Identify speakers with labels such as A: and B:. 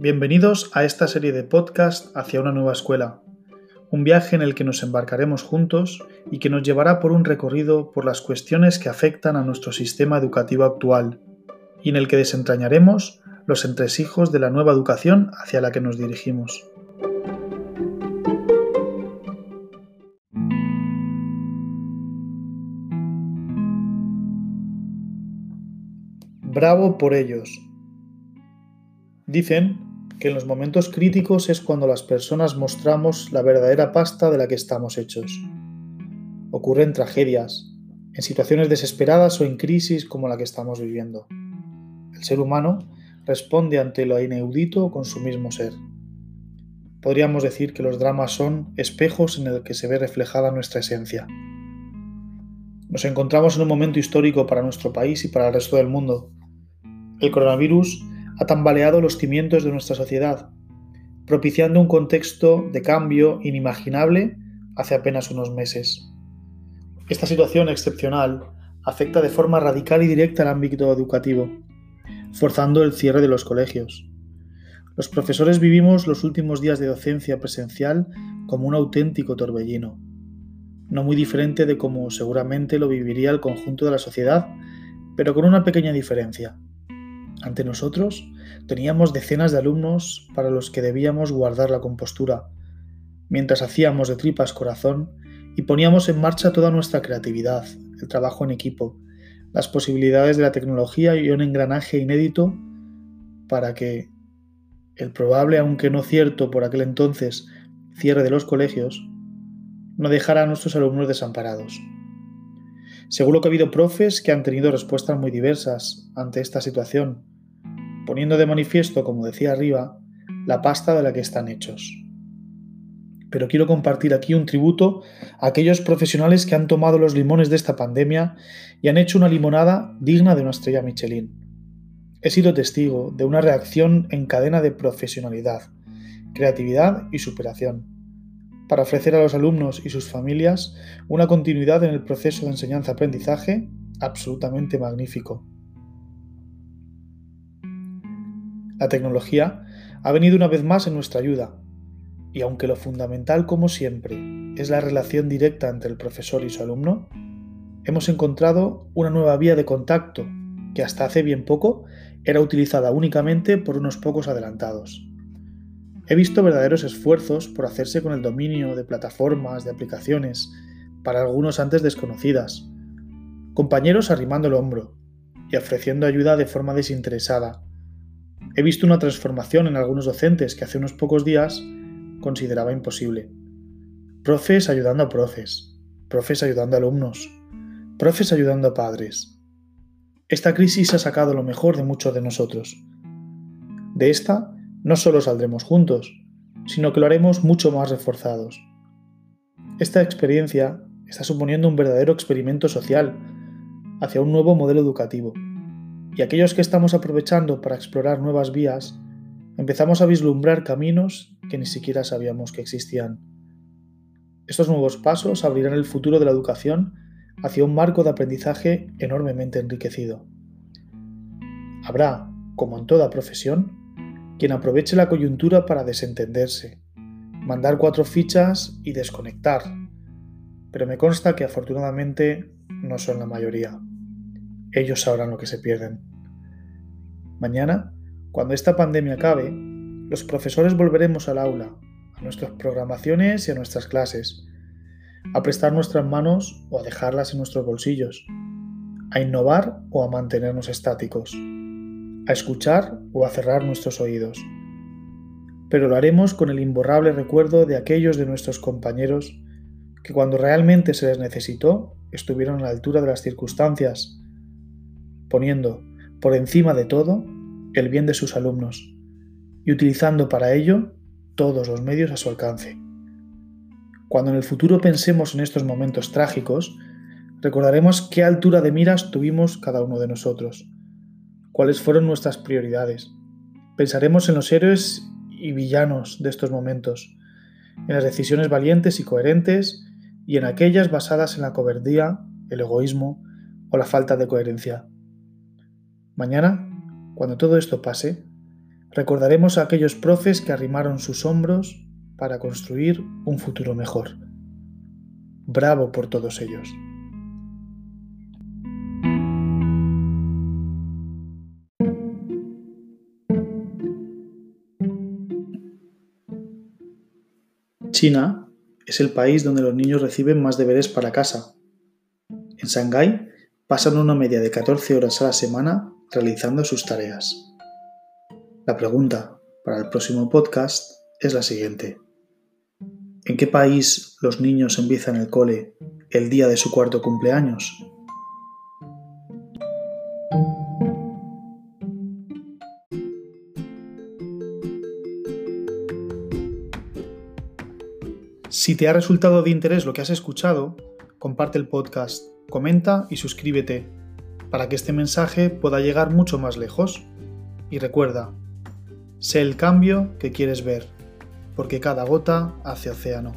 A: Bienvenidos a esta serie de podcast hacia una nueva escuela, un viaje en el que nos embarcaremos juntos y que nos llevará por un recorrido por las cuestiones que afectan a nuestro sistema educativo actual, y en el que desentrañaremos los entresijos de la nueva educación hacia la que nos dirigimos. Bravo por ellos. Dicen que en los momentos críticos es cuando las personas mostramos la verdadera pasta de la que estamos hechos. Ocurren tragedias, en situaciones desesperadas o en crisis como la que estamos viviendo. El ser humano responde ante lo inaudito con su mismo ser. Podríamos decir que los dramas son espejos en el que se ve reflejada nuestra esencia. Nos encontramos en un momento histórico para nuestro país y para el resto del mundo. El coronavirus ha tambaleado los cimientos de nuestra sociedad, propiciando un contexto de cambio inimaginable hace apenas unos meses. Esta situación excepcional afecta de forma radical y directa al ámbito educativo, forzando el cierre de los colegios. Los profesores vivimos los últimos días de docencia presencial como un auténtico torbellino, no muy diferente de como seguramente lo viviría el conjunto de la sociedad, pero con una pequeña diferencia. Ante nosotros teníamos decenas de alumnos para los que debíamos guardar la compostura, mientras hacíamos de tripas corazón y poníamos en marcha toda nuestra creatividad, el trabajo en equipo, las posibilidades de la tecnología y un engranaje inédito para que el probable, aunque no cierto por aquel entonces, cierre de los colegios, no dejara a nuestros alumnos desamparados. Seguro que ha habido profes que han tenido respuestas muy diversas ante esta situación, poniendo de manifiesto, como decía arriba, la pasta de la que están hechos. Pero quiero compartir aquí un tributo a aquellos profesionales que han tomado los limones de esta pandemia y han hecho una limonada digna de una estrella Michelin. He sido testigo de una reacción en cadena de profesionalidad, creatividad y superación para ofrecer a los alumnos y sus familias una continuidad en el proceso de enseñanza-aprendizaje absolutamente magnífico. La tecnología ha venido una vez más en nuestra ayuda, y aunque lo fundamental, como siempre, es la relación directa entre el profesor y su alumno, hemos encontrado una nueva vía de contacto que hasta hace bien poco era utilizada únicamente por unos pocos adelantados. He visto verdaderos esfuerzos por hacerse con el dominio de plataformas, de aplicaciones, para algunos antes desconocidas. Compañeros arrimando el hombro y ofreciendo ayuda de forma desinteresada. He visto una transformación en algunos docentes que hace unos pocos días consideraba imposible. Profes ayudando a profes, profes ayudando a alumnos, profes ayudando a padres. Esta crisis ha sacado lo mejor de muchos de nosotros. De esta no solo saldremos juntos, sino que lo haremos mucho más reforzados. Esta experiencia está suponiendo un verdadero experimento social hacia un nuevo modelo educativo, y aquellos que estamos aprovechando para explorar nuevas vías, empezamos a vislumbrar caminos que ni siquiera sabíamos que existían. Estos nuevos pasos abrirán el futuro de la educación hacia un marco de aprendizaje enormemente enriquecido. Habrá, como en toda profesión, quien aproveche la coyuntura para desentenderse, mandar cuatro fichas y desconectar. Pero me consta que afortunadamente no son la mayoría. Ellos sabrán lo que se pierden. Mañana, cuando esta pandemia acabe, los profesores volveremos al aula, a nuestras programaciones y a nuestras clases, a prestar nuestras manos o a dejarlas en nuestros bolsillos, a innovar o a mantenernos estáticos a escuchar o a cerrar nuestros oídos. Pero lo haremos con el imborrable recuerdo de aquellos de nuestros compañeros que cuando realmente se les necesitó estuvieron a la altura de las circunstancias, poniendo por encima de todo el bien de sus alumnos y utilizando para ello todos los medios a su alcance. Cuando en el futuro pensemos en estos momentos trágicos, recordaremos qué altura de miras tuvimos cada uno de nosotros cuáles fueron nuestras prioridades. Pensaremos en los héroes y villanos de estos momentos, en las decisiones valientes y coherentes y en aquellas basadas en la cobardía, el egoísmo o la falta de coherencia. Mañana, cuando todo esto pase, Recordaremos a aquellos profes que arrimaron sus hombros para construir un futuro mejor. Bravo por todos ellos. China es el país donde los niños reciben más deberes para casa. En Shanghái pasan una media de 14 horas a la semana realizando sus tareas. La pregunta para el próximo podcast es la siguiente. ¿En qué país los niños empiezan el cole el día de su cuarto cumpleaños? Si te ha resultado de interés lo que has escuchado, comparte el podcast, comenta y suscríbete para que este mensaje pueda llegar mucho más lejos. Y recuerda, sé el cambio que quieres ver, porque cada gota hace océano.